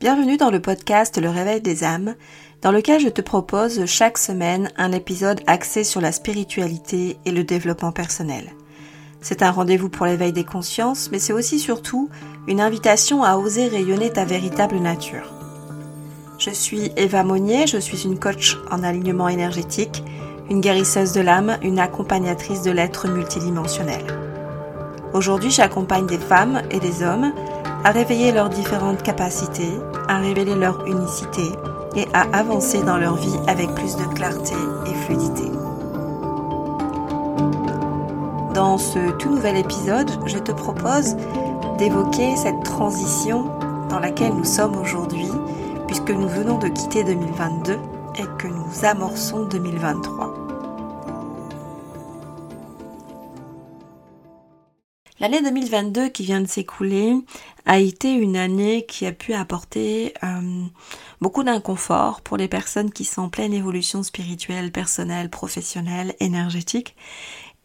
Bienvenue dans le podcast Le Réveil des âmes, dans lequel je te propose chaque semaine un épisode axé sur la spiritualité et le développement personnel. C'est un rendez-vous pour l'éveil des consciences, mais c'est aussi surtout une invitation à oser rayonner ta véritable nature. Je suis Eva Monnier, je suis une coach en alignement énergétique, une guérisseuse de l'âme, une accompagnatrice de l'être multidimensionnel. Aujourd'hui, j'accompagne des femmes et des hommes à réveiller leurs différentes capacités, à révéler leur unicité et à avancer dans leur vie avec plus de clarté et fluidité. Dans ce tout nouvel épisode, je te propose d'évoquer cette transition dans laquelle nous sommes aujourd'hui, puisque nous venons de quitter 2022 et que nous amorçons 2023. L'année 2022 qui vient de s'écouler a été une année qui a pu apporter euh, beaucoup d'inconfort pour les personnes qui sont en pleine évolution spirituelle, personnelle, professionnelle, énergétique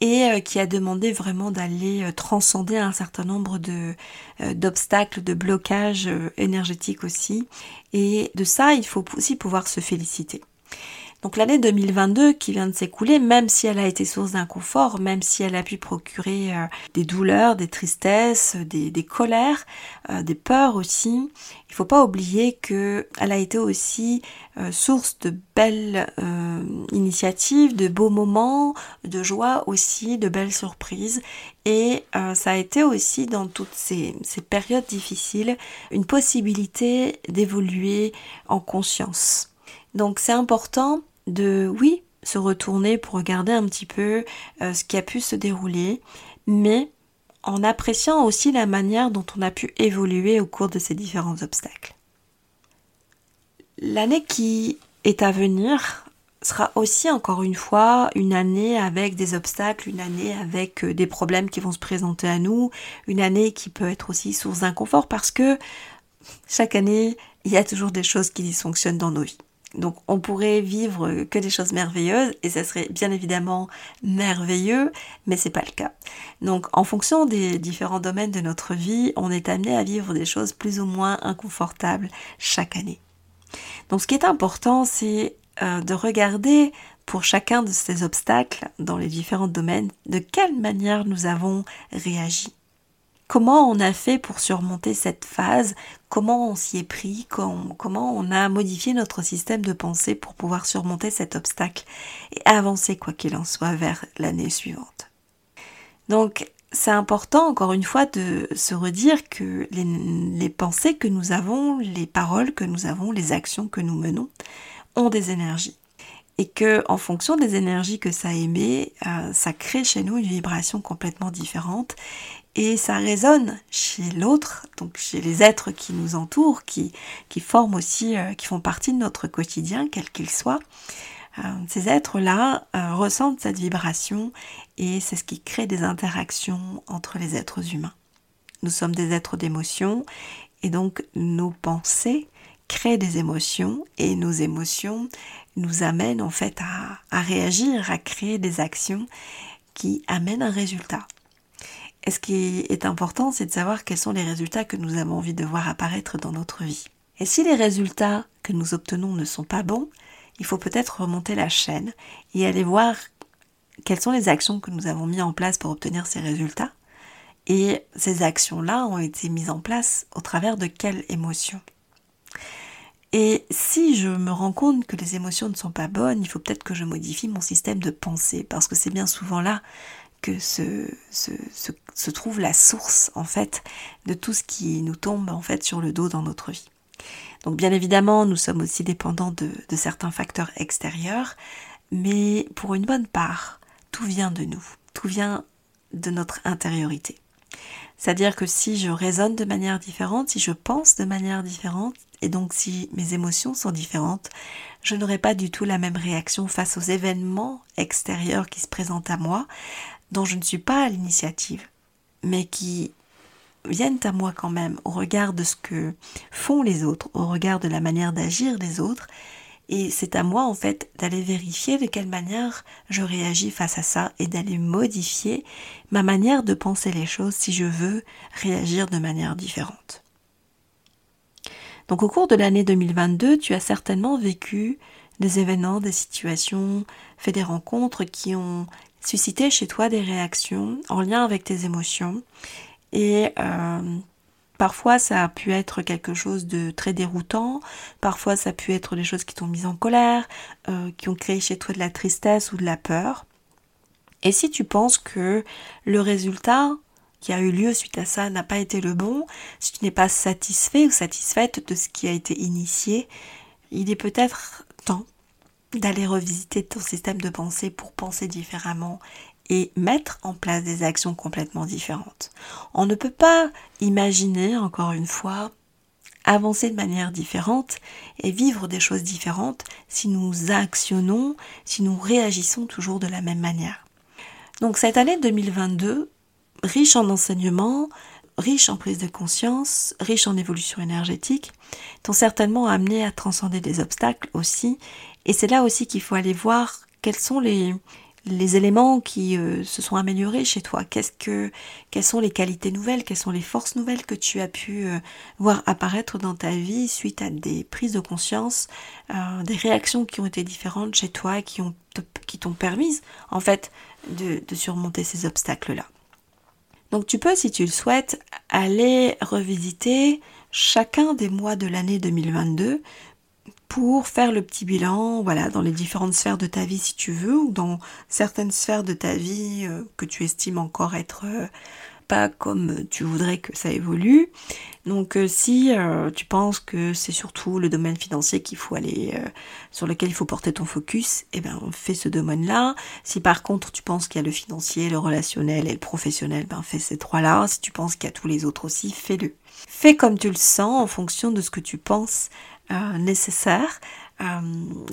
et euh, qui a demandé vraiment d'aller euh, transcender un certain nombre d'obstacles, de blocages énergétiques aussi. Et de ça, il faut aussi pouvoir se féliciter. Donc l'année 2022 qui vient de s'écouler, même si elle a été source d'inconfort, même si elle a pu procurer euh, des douleurs, des tristesses, des, colères, euh, des peurs aussi, il faut pas oublier que elle a été aussi euh, source de belles initiatives, de beaux moments, de joie aussi, de belles surprises. Et ça a été aussi dans toutes ces périodes difficiles une possibilité d'évoluer en conscience. Donc c'est important de, oui, se retourner pour regarder un petit peu euh, ce qui a pu se dérouler, mais en appréciant aussi la manière dont on a pu évoluer au cours de ces différents obstacles. L'année qui est à venir sera aussi encore une fois une année avec des obstacles, une année avec euh, des problèmes qui vont se présenter à nous, une année qui peut être aussi source d'inconfort parce que chaque année, il y a toujours des choses qui dysfonctionnent dans nos vies. Donc on pourrait vivre que des choses merveilleuses et ça serait bien évidemment merveilleux, mais c'est pas le cas. Donc en fonction des différents domaines de notre vie, on est amené à vivre des choses plus ou moins inconfortables chaque année. Donc ce qui est important, c'est euh, de regarder pour chacun de ces obstacles dans les différents domaines de quelle manière nous avons réagi. Comment on a fait pour surmonter cette phase? Comment on s'y est pris? Comment on a modifié notre système de pensée pour pouvoir surmonter cet obstacle et avancer quoi qu'il en soit vers l'année suivante? Donc c'est important encore une fois de se redire que les, pensées que nous avons, les paroles que nous avons, les actions que nous menons ont des énergies et que en fonction des énergies que ça émet, euh, ça crée chez nous une vibration complètement différente et ça résonne chez l'autre, donc chez les êtres qui nous entourent, qui, forment aussi, euh, qui font partie de notre quotidien, quel qu'il soit. Euh, ces êtres-là ressentent cette vibration et c'est ce qui crée des interactions entre les êtres humains. Nous sommes des êtres d'émotion et donc nos pensées créent des émotions et nos émotions nous amènent en fait à, à réagir, à créer des actions qui amènent un résultat. Et ce qui est important, c'est de savoir quels sont les résultats que nous avons envie de voir apparaître dans notre vie. Et si les résultats que nous obtenons ne sont pas bons, il faut peut-être remonter la chaîne et aller voir quelles sont les actions que nous avons mises en place pour obtenir ces résultats. Et ces actions-là ont été mises en place au travers de quelles émotions? Et si je me rends compte que les émotions ne sont pas bonnes, il faut peut-être que je modifie mon système de pensée, parce que c'est bien souvent là que se, trouve la source en fait de tout ce qui nous tombe en fait sur le dos dans notre vie. Donc bien évidemment, nous sommes aussi dépendants de, de certains facteurs extérieurs, mais pour une bonne part, tout vient de nous, tout vient de notre intériorité. C'est-à-dire que si je raisonne de manière différente, si je pense de manière différente, et donc si mes émotions sont différentes, je n'aurai pas du tout la même réaction face aux événements extérieurs qui se présentent à moi, dont je ne suis pas à l'initiative, mais qui viennent à moi quand même au regard de ce que font les autres, au regard de la manière d'agir des autres. Et c'est à moi en fait d'aller vérifier de quelle manière je réagis face à ça et d'aller modifier ma manière de penser les choses si je veux réagir de manière différente. Donc au cours de l'année 2022, tu as certainement vécu des événements, des situations, fait des rencontres qui ont suscité chez toi des réactions en lien avec tes émotions. Et euh, parfois ça a pu être quelque chose de très déroutant, parfois ça a pu être des choses qui t'ont mis en colère, euh, qui ont créé chez toi de la tristesse ou de la peur. Et si tu penses que le résultat qui a eu lieu suite à ça n'a pas été le bon, si tu n'es pas satisfait ou satisfaite de ce qui a été initié, il est peut-être temps d'aller revisiter ton système de pensée pour penser différemment et mettre en place des actions complètement différentes. On ne peut pas imaginer, encore une fois, avancer de manière différente et vivre des choses différentes si nous actionnons, si nous réagissons toujours de la même manière. Donc cette année 2022, riche en enseignements, riche en prise de conscience, riche en évolution énergétique, t'ont certainement amené à transcender des obstacles aussi. Et c'est là aussi qu'il faut aller voir quels sont les, les éléments qui euh, se sont améliorés chez toi. Qu'est-ce que, Quelles sont les qualités nouvelles? Quelles sont les forces nouvelles que tu as pu euh, voir apparaître dans ta vie suite à des prises de conscience, euh, des réactions qui ont été différentes chez toi, qui, ont qui t'ont permis en fait de, de surmonter ces obstacles-là? Donc tu peux, si tu le souhaites, aller revisiter chacun des mois de l'année 2022 pour faire le petit bilan, voilà, dans les différentes sphères de ta vie si tu veux, ou dans certaines sphères de ta vie euh, que tu estimes encore être euh, pas comme tu voudrais que ça évolue. Donc euh, si tu penses que c'est surtout le domaine financier qu'il faut aller sur lequel il faut porter ton focus, eh ben fais ce domaine-là. Si par contre tu penses qu'il y a le financier, le relationnel et le professionnel, ben fais ces trois-là. Si tu penses qu'il y a tous les autres aussi, fais-le. Fais comme tu le sens en fonction de ce que tu penses euh, nécessaire, euh,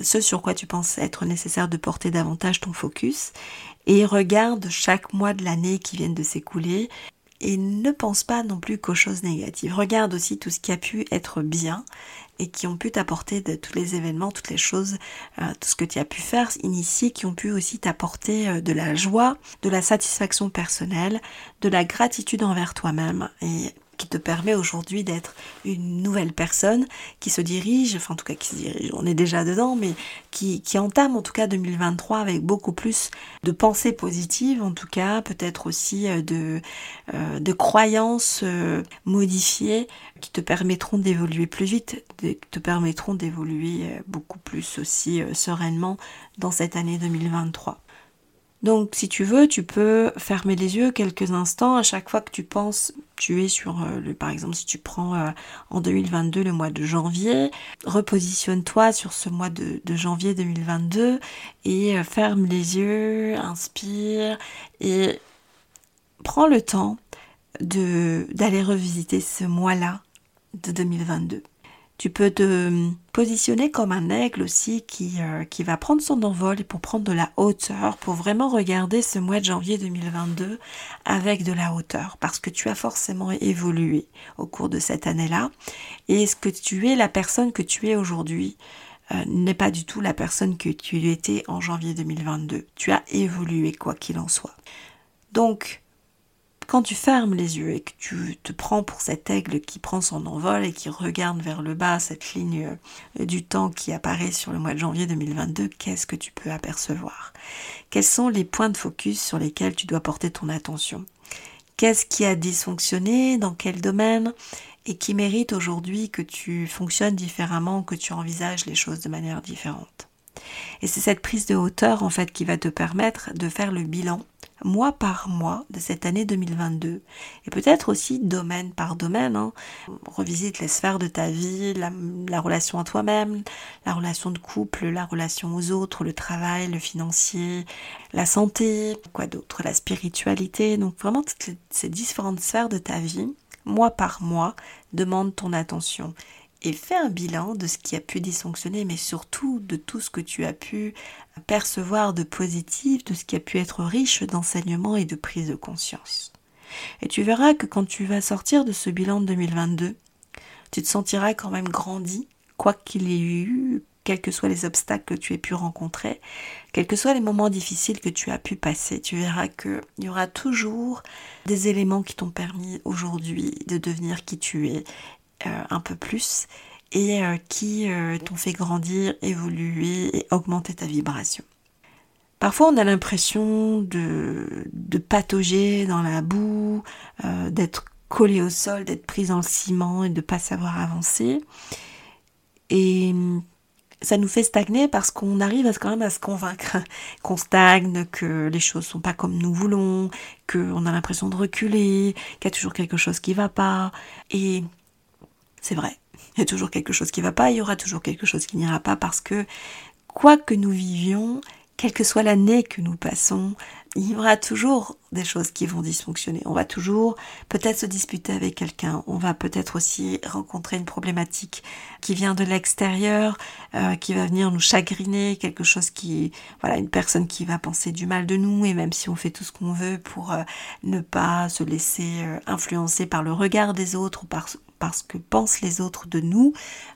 ce sur quoi tu penses être nécessaire de porter davantage ton focus, et regarde chaque mois de l'année qui vient de s'écouler, et ne pense pas non plus qu'aux choses négatives. Regarde aussi tout ce qui a pu être bien et qui ont pu t'apporter de tous les événements, toutes les choses, euh, tout ce que tu as pu faire, initier, qui ont pu aussi t'apporter de la joie, de la satisfaction personnelle, de la gratitude envers toi-même et qui te permet aujourd'hui d'être une nouvelle personne qui se dirige, enfin en tout cas qui se dirige, on est déjà dedans, mais qui, qui entame en tout cas 2023 avec beaucoup plus de pensées positives, en tout cas peut-être aussi euh, de, euh, de croyances euh, modifiées qui te permettront d'évoluer plus vite, qui te permettront d'évoluer beaucoup plus aussi sereinement dans cette année 2023. Donc si tu veux, tu peux fermer les yeux quelques instants à chaque fois que tu penses, tu es sur euh, le par exemple si tu prends euh, en 2022 le mois de janvier, repositionne-toi sur ce mois de, janvier 2022 et euh, ferme les yeux, inspire et prends le temps d'aller revisiter ce mois-là de 2022. Tu peux te positionner comme un aigle aussi qui, euh, va prendre son envol pour prendre de la hauteur, pour vraiment regarder ce mois de janvier 2022 avec de la hauteur, parce que tu as forcément évolué au cours de cette année-là. Et ce que tu es, la personne que tu es aujourd'hui, euh, n'est pas du tout la personne que tu étais en janvier 2022. Tu as évolué quoi qu'il en soit. Donc, quand tu fermes les yeux et que tu te prends pour cet aigle qui prend son envol et qui regarde vers le bas cette ligne euh, du temps qui apparaît sur le mois de janvier 2022, qu'est-ce que tu peux apercevoir? Quels sont les points de focus sur lesquels tu dois porter ton attention? Qu'est-ce qui a dysfonctionné? Dans quel domaine? Et qui mérite aujourd'hui que tu fonctionnes différemment, que tu envisages les choses de manière différente? Et c'est cette prise de hauteur en fait qui va te permettre de faire le bilan mois par mois de cette année 2022 et peut-être aussi domaine par domaine. Hein. Revisite les sphères de ta vie, la, relation à toi-même, la relation de couple, la relation aux autres, le travail, le financier, la santé, quoi d'autre, la spiritualité. Donc vraiment toutes ces différentes sphères de ta vie, mois par mois, demandent ton attention et fais un bilan de ce qui a pu dysfonctionner, mais surtout de tout ce que tu as pu percevoir de positif, de ce qui a pu être riche d'enseignement et de prise de conscience. Et tu verras que quand tu vas sortir de ce bilan de 2022, tu te sentiras quand même grandi, quoi qu'il y ait eu, quels que soient les obstacles que tu aies pu rencontrer, quels que soient les moments difficiles que tu as pu passer, tu verras qu'il y aura toujours des éléments qui t'ont permis aujourd'hui de devenir qui tu es un peu plus et qui t'ont fait grandir, évoluer et augmenter ta vibration. Parfois, on a l'impression de, de patauger dans la boue, d'être collé au sol, d'être pris dans le ciment et de ne pas savoir avancer. Et ça nous fait stagner parce qu'on arrive à, quand même à se convaincre qu'on stagne, que les choses sont pas comme nous voulons, qu'on a l'impression de reculer, qu'il y a toujours quelque chose qui va pas. Et c'est vrai, il y a toujours quelque chose qui va pas, il y aura toujours quelque chose qui n'ira pas parce que quoi que nous vivions, quelle que soit l'année que nous passons, il y aura toujours des choses qui vont dysfonctionner. On va toujours peut-être se disputer avec quelqu'un. On va peut-être aussi rencontrer une problématique qui vient de l'extérieur, euh, qui va venir nous chagriner, quelque chose qui, voilà, une personne qui va penser du mal de nous. Et même si on fait tout ce qu'on veut pour euh, ne pas se laisser euh, influencer par le regard des autres ou par parce que pensent les autres de nous,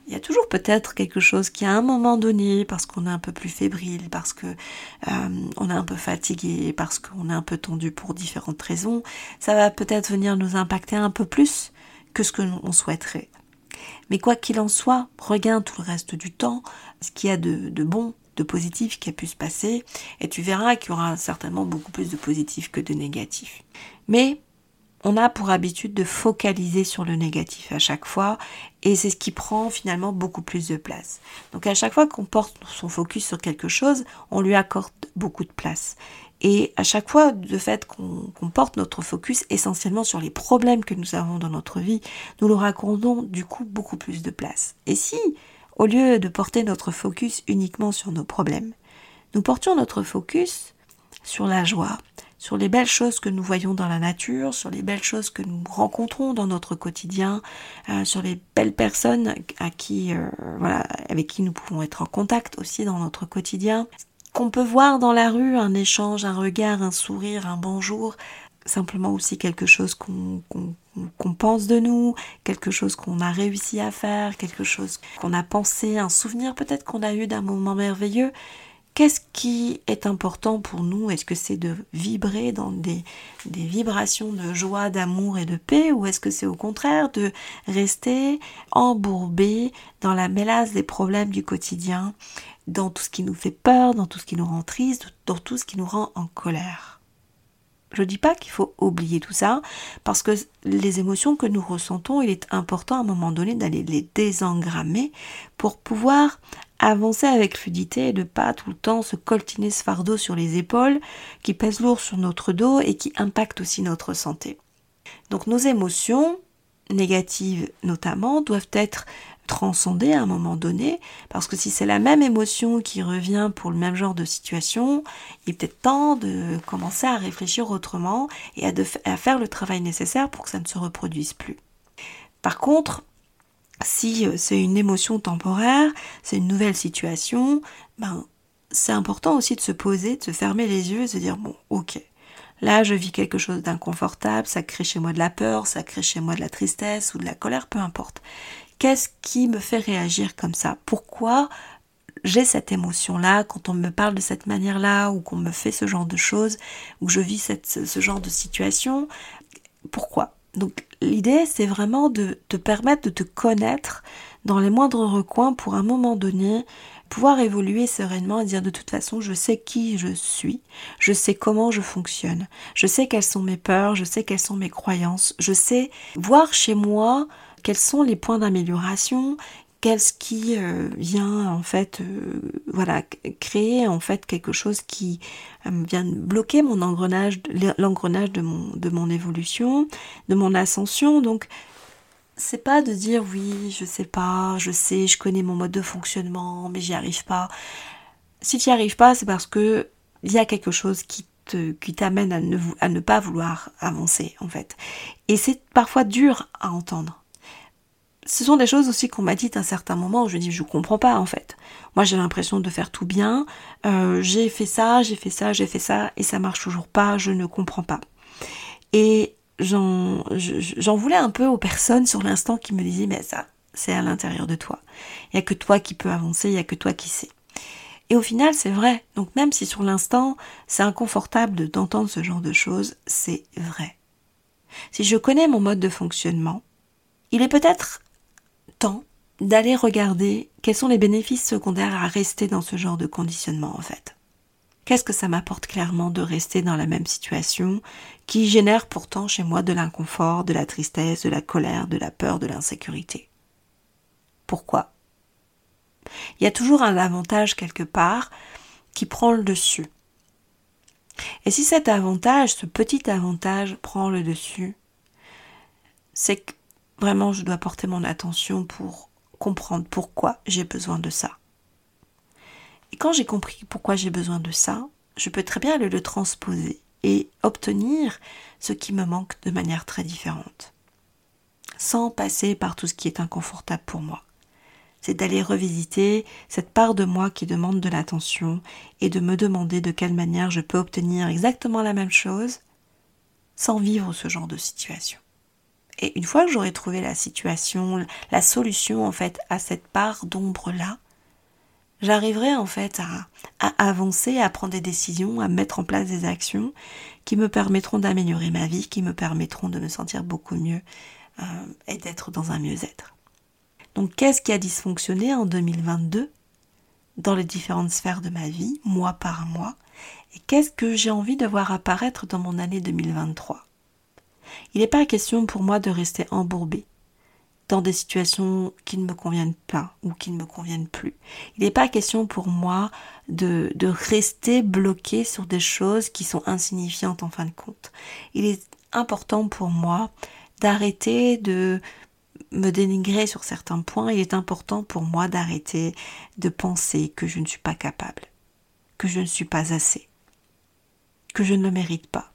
il y a toujours peut-être quelque chose qui à un moment donné, parce qu'on est un peu plus fébrile, parce que euh, on est un peu fatigué, parce qu'on est un peu tendu pour différentes raisons, ça va peut-être venir nous impacter un peu plus que ce que l'on souhaiterait. Mais quoi qu'il en soit, regarde tout le reste du temps, ce qu'il y a de, de bon, de positif qui a pu se passer, et tu verras qu'il y aura certainement beaucoup plus de positif que de négatif. Mais on a pour habitude de focaliser sur le négatif à chaque fois et c'est ce qui prend finalement beaucoup plus de place. Donc à chaque fois qu'on porte son focus sur quelque chose, on lui accorde beaucoup de place. Et à chaque fois, de fait qu'on porte notre focus essentiellement sur les problèmes que nous avons dans notre vie, nous leur accordons du coup beaucoup plus de place. Et si, au lieu de porter notre focus uniquement sur nos problèmes, nous portions notre focus sur la joie, sur les belles choses que nous voyons dans la nature, sur les belles choses que nous rencontrons dans notre quotidien, euh, sur les belles personnes à qui, euh, voilà, avec qui nous pouvons être en contact aussi dans notre quotidien. Qu'on peut voir dans la rue, un échange, un regard, un sourire, un bonjour, simplement aussi quelque chose qu'on pense de nous, quelque chose qu'on a réussi à faire, quelque chose qu'on a pensé, un souvenir peut-être qu'on a eu d'un moment merveilleux. Qu'est-ce qui est important pour nous? Est-ce que c'est de vibrer dans des, vibrations de joie, d'amour et de paix? Ou est-ce que c'est au contraire de rester embourbé dans la mélasse des problèmes du quotidien, dans tout ce qui nous fait peur, dans tout ce qui nous rend triste, dans tout ce qui nous rend en colère? Je ne dis pas qu'il faut oublier tout ça, parce que les émotions que nous ressentons, il est important à un moment donné d'aller les désengrammer pour pouvoir avancer avec fluidité et de pas tout le temps se coltiner ce fardeau sur les épaules qui pèse lourd sur notre dos et qui impacte aussi notre santé. Donc nos émotions, négatives notamment, doivent être transcendées à un moment donné, parce que si c'est la même émotion qui revient pour le même genre de situation, il est peut-être temps de commencer à réfléchir autrement et à, à faire le travail nécessaire pour que ça ne se reproduise plus. Par contre, si euh, c'est une émotion temporaire, c'est une nouvelle situation, ben, c'est important aussi de se poser, de se fermer les yeux et de se dire, bon, ok, là je vis quelque chose d'inconfortable, ça crée chez moi de la peur, ça crée chez moi de la tristesse ou de la colère, peu importe. Qu'est-ce qui me fait réagir comme ça? Pourquoi j'ai cette émotion-là quand on me parle de cette manière-là ou qu'on me fait ce genre de choses ou je vis ce genre de situation? Pourquoi? Donc l'idée, c'est vraiment de te permettre de te connaître dans les moindres recoins pour un moment donné pouvoir évoluer sereinement et dire de toute façon je sais qui je suis, je sais comment je fonctionne, je sais quelles sont mes peurs, je sais quelles sont mes croyances, je sais voir chez moi quels sont les points d'amélioration, qu'est-ce qui euh, vient en fait euh, voilà créer en fait quelque chose qui euh, vient bloquer mon engrenage l'engrenage de mon de mon évolution de mon ascension. Donc c'est pas de dire oui je sais pas je sais je connais mon mode de fonctionnement mais j'y arrive pas. Si tu n'y arrives pas c'est parce que il y a quelque chose qui te, qui t'amène à ne, à ne pas vouloir avancer en fait. Et c'est parfois dur à entendre ce sont des choses aussi qu'on m'a dites à un certain moment où je dis je comprends pas en fait. Moi j'ai l'impression de faire tout bien, euh, j'ai fait ça, j'ai fait ça, j'ai fait ça et ça marche toujours pas, je ne comprends pas. Et j'en voulais un peu aux personnes sur l'instant qui me disaient mais ça c'est à l'intérieur de toi. Il y a que toi qui peux avancer, il y a que toi qui sais. Et au final c'est vrai. Donc même si sur l'instant c'est inconfortable d'entendre ce genre de choses, c'est vrai. Si je connais mon mode de fonctionnement, il est peut-être temps d'aller regarder quels sont les bénéfices secondaires à rester dans ce genre de conditionnement en fait. Qu'est-ce que ça m'apporte clairement de rester dans la même situation qui génère pourtant chez moi de l'inconfort, de la tristesse, de la colère, de la peur, de l'insécurité? Pourquoi? Il y a toujours un avantage quelque part qui prend le dessus. Et si cet avantage, ce petit avantage prend le dessus, c'est que vraiment je dois porter mon attention pour comprendre pourquoi j'ai besoin de ça. Et quand j'ai compris pourquoi j'ai besoin de ça, je peux très bien le, transposer et obtenir ce qui me manque de manière très différente, sans passer par tout ce qui est inconfortable pour moi. C'est d'aller revisiter cette part de moi qui demande de l'attention et de me demander de quelle manière je peux obtenir exactement la même chose sans vivre ce genre de situation. Et une fois que j'aurai trouvé la situation, la solution en fait à cette part d'ombre là, j'arriverai en fait à, avancer, à prendre des décisions, à mettre en place des actions qui me permettront d'améliorer ma vie, qui me permettront de me sentir beaucoup mieux euh, et d'être dans un mieux-être. Donc qu'est-ce qui a dysfonctionné en 2022 dans les différentes sphères de ma vie, mois par mois, et qu'est-ce que j'ai envie de voir apparaître dans mon année 2023 Il n'est pas question pour moi de rester embourbé dans des situations qui ne me conviennent pas ou qui ne me conviennent plus. Il n'est pas question pour moi de, de rester bloqué sur des choses qui sont insignifiantes en fin de compte. Il est important pour moi d'arrêter de me dénigrer sur certains points. Il est important pour moi d'arrêter de penser que je ne suis pas capable, que je ne suis pas assez, que je ne le mérite pas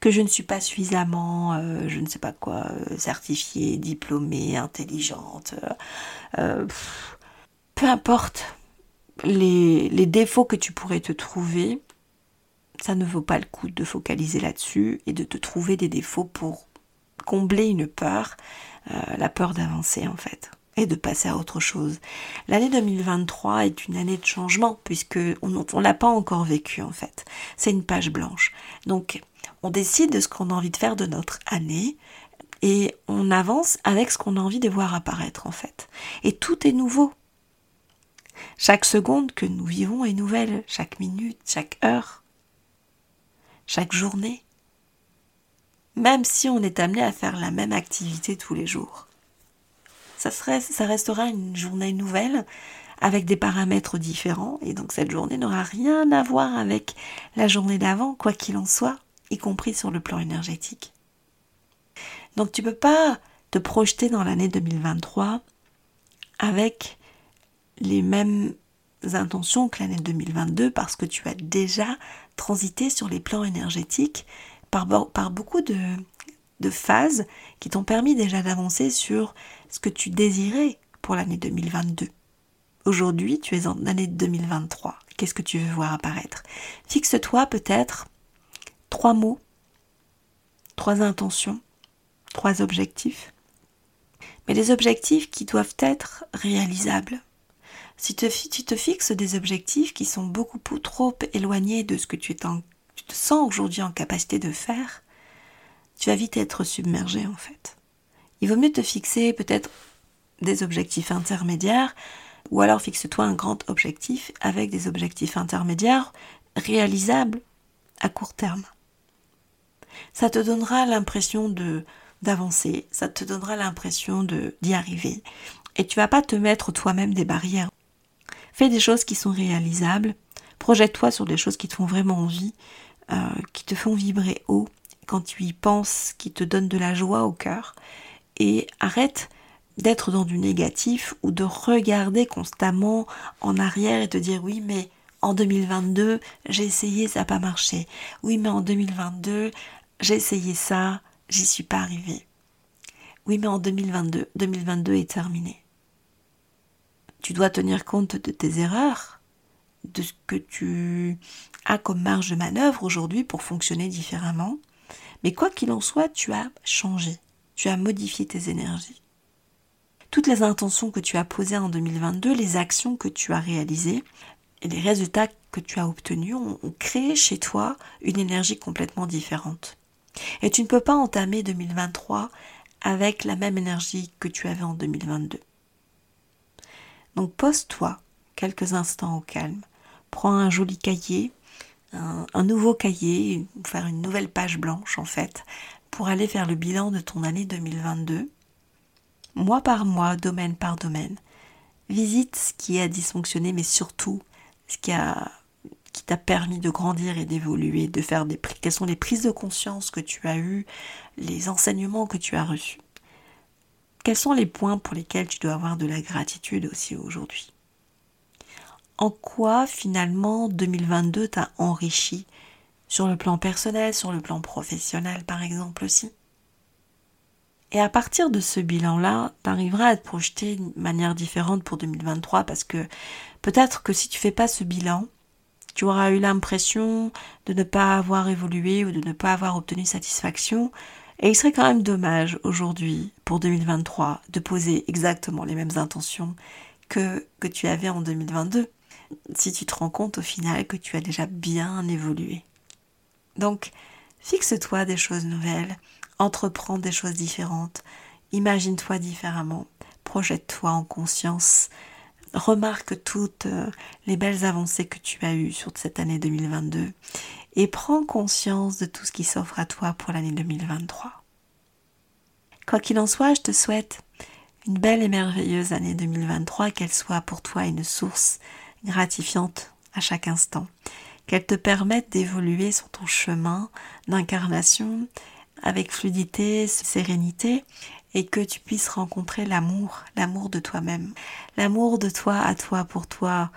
que je ne suis pas suffisamment, euh, je ne sais pas quoi, euh, certifiée, diplômée, intelligente. Euh, peu importe les, défauts que tu pourrais te trouver, ça ne vaut pas le coup de focaliser là-dessus et de te trouver des défauts pour combler une peur, la peur d'avancer en fait et de passer à autre chose. L'année 2023 est une année de changement puisque on ne l'a pas encore vécu en fait. C'est une page blanche. Donc on décide de ce qu'on a envie de faire de notre année et on avance avec ce qu'on a envie de voir apparaître en fait. Et tout est nouveau. Chaque seconde que nous vivons est nouvelle, chaque minute, chaque heure, chaque journée. Même si on est amené à faire la même activité tous les jours. Ça, serait, ça restera une journée nouvelle avec des paramètres différents et donc cette journée n'aura rien à voir avec la journée d'avant, quoi qu'il en soit y compris sur le plan énergétique. Donc tu ne peux pas te projeter dans l'année 2023 avec les mêmes intentions que l'année 2022 parce que tu as déjà transité sur les plans énergétiques par, beaucoup de, de phases qui t'ont permis déjà d'avancer sur ce que tu désirais pour l'année 2022. Aujourd'hui, tu es en année 2023. Qu'est-ce que tu veux voir apparaître? Fixe-toi peut-être trois mots, trois intentions, trois objectifs, mais des objectifs qui doivent être réalisables. Si tu te fixes des objectifs qui sont beaucoup trop éloignés de ce que tu, te sens aujourd'hui en capacité de faire, tu vas vite être submergé en fait. Il vaut mieux te fixer peut-être des objectifs intermédiaires, ou alors fixe-toi un grand objectif avec des objectifs intermédiaires réalisables à court terme ça te donnera l'impression de d'avancer, ça te donnera l'impression de d'y arriver. Et tu vas pas te mettre toi-même des barrières. Fais des choses qui sont réalisables, projette-toi sur des choses qui te font vraiment envie, euh, qui te font vibrer haut quand tu y penses, qui te donnent de la joie au cœur, et arrête d'être dans du négatif ou de regarder constamment en arrière et te dire oui mais en 2022 j'ai essayé ça n'a pas marché oui mais en 2022 j'ai essayé ça, j'y suis pas arrivée. Oui, mais en 2022, 2022 est terminé. Tu dois tenir compte de tes erreurs, de ce que tu as comme marge de manœuvre aujourd'hui pour fonctionner différemment. Mais quoi qu'il en soit, tu as changé, tu as modifié tes énergies. Toutes les intentions que tu as posées en 2022, les actions que tu as réalisées et les résultats que tu as obtenus ont, ont créé chez toi une énergie complètement différente. Et tu ne peux pas entamer 2023 avec la même énergie que tu avais en 2022. Donc pose-toi quelques instants au calme. Prends un joli cahier, un, nouveau cahier, faire une nouvelle page blanche en fait, pour aller faire le bilan de ton année 2022, mois par mois, domaine par domaine. Visite ce qui a dysfonctionné, mais surtout ce qui a qui t'a permis de grandir et d'évoluer, de faire des quelles sont les prises de conscience que tu as eues, les enseignements que tu as reçus? Quels sont les points pour lesquels tu dois avoir de la gratitude aussi aujourd'hui? En quoi finalement 2022 t'a enrichi? Sur le plan personnel, sur le plan professionnel par exemple aussi? Et à partir de ce bilan-là, tu arriveras à te projeter d'une manière différente pour 2023 parce que peut-être que si tu fais pas ce bilan, tu auras eu l'impression de ne pas avoir évolué ou de ne pas avoir obtenu satisfaction. Et il serait quand même dommage aujourd'hui, pour 2023, de poser exactement les mêmes intentions que, que tu avais en 2022, si tu te rends compte au final que tu as déjà bien évolué. Donc, fixe-toi des choses nouvelles, entreprends des choses différentes, imagine-toi différemment, projette-toi en conscience, remarque toutes euh, les belles avancées que tu as eues sur cette année 2022 et prends conscience de tout ce qui s'offre à toi pour l'année 2023. Quoi qu'il en soit, je te souhaite une belle et merveilleuse année 2023, qu'elle soit pour toi une source gratifiante à chaque instant, qu'elle te permette d'évoluer sur ton chemin d'incarnation avec fluidité, sérénité et que tu puisses rencontrer l'amour, l'amour de toi-même, l'amour de toi à toi pour toi,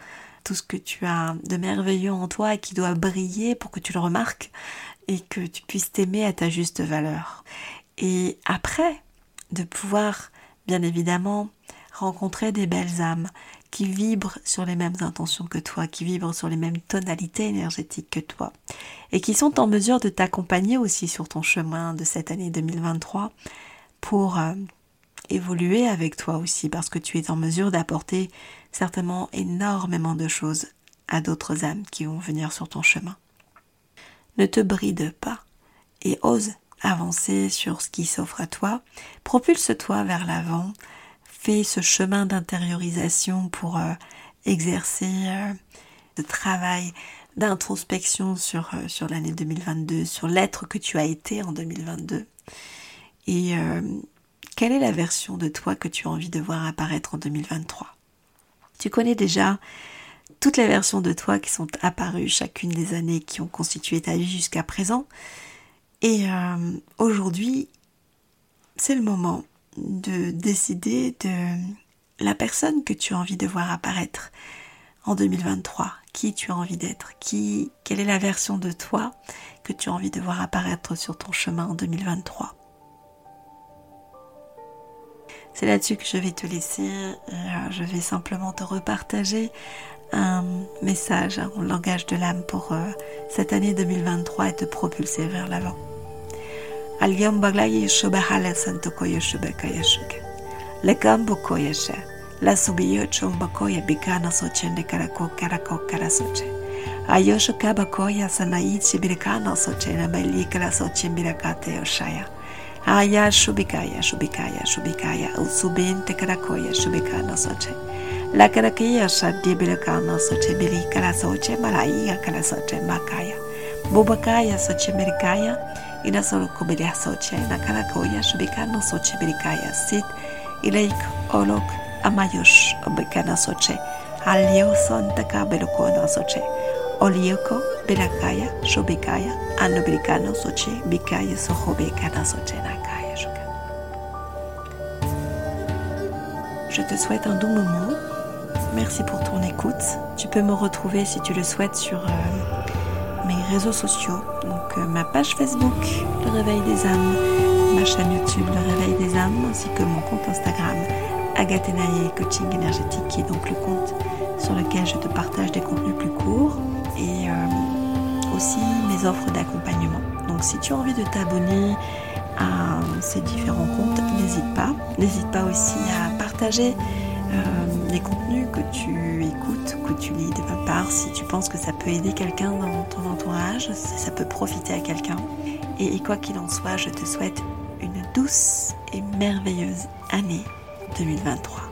tout ce que tu as de merveilleux en toi et qui doit briller pour que tu le remarques et que tu puisses t'aimer à ta juste valeur. Et après, de pouvoir, bien évidemment, rencontrer des belles âmes qui vibrent sur les mêmes intentions que toi, qui vibrent sur les mêmes tonalités énergétiques que toi, et qui sont en mesure de t'accompagner aussi sur ton chemin de cette année 2023 pour euh, évoluer avec toi aussi parce que tu es en mesure d'apporter certainement énormément de choses à d'autres âmes qui vont venir sur ton chemin. Ne te bride pas et ose avancer sur ce qui s'offre à toi. Propulse-toi vers l'avant. Fais ce chemin d'intériorisation pour euh, exercer euh, ce travail d'introspection sur, sur l'année 2022, sur l'être que tu as été en 2022. Et euh, quelle est la version de toi que tu as envie de voir apparaître en 2023 Tu connais déjà toutes les versions de toi qui sont apparues chacune des années qui ont constitué ta vie jusqu'à présent. Et euh, aujourd'hui, c'est le moment de décider de la personne que tu as envie de voir apparaître en 2023, qui tu as envie d'être, qui, quelle est la version de toi que tu as envie de voir apparaître sur ton chemin en 2023. C'est là-dessus que je vais te laisser. Euh, je vais simplement te repartager un message en langage de l'âme pour euh, cette année 2023 et te propulser vers l'avant. Aya shubikaya shubikaya shubikaya usubente karakoya shubikana soche. La karakia shadibilakana soche bilikara soche maraiya Karasoche makaya. Bubakaya soche merikaya ina solo kubilia soche na karakoya shubikana soche bilikaya sit ilaik olok amayosh obekana soche. Alio son takabelokona soche. Olioko, Je te souhaite un doux moment. Merci pour ton écoute. Tu peux me retrouver si tu le souhaites sur euh, mes réseaux sociaux. Donc euh, ma page Facebook, Le Réveil des âmes, ma chaîne YouTube, Le Réveil des âmes, ainsi que mon compte Instagram, Agathenaye Coaching Énergétique, qui est donc le compte sur lequel je te partage des contenus plus courts et euh, aussi mes offres d'accompagnement. Donc si tu as envie de t'abonner à ces différents comptes, n'hésite pas. N'hésite pas aussi à partager euh, les contenus que tu écoutes, que tu lis de ma part, si tu penses que ça peut aider quelqu'un dans ton entourage, si ça peut profiter à quelqu'un. Et quoi qu'il en soit, je te souhaite une douce et merveilleuse année 2023.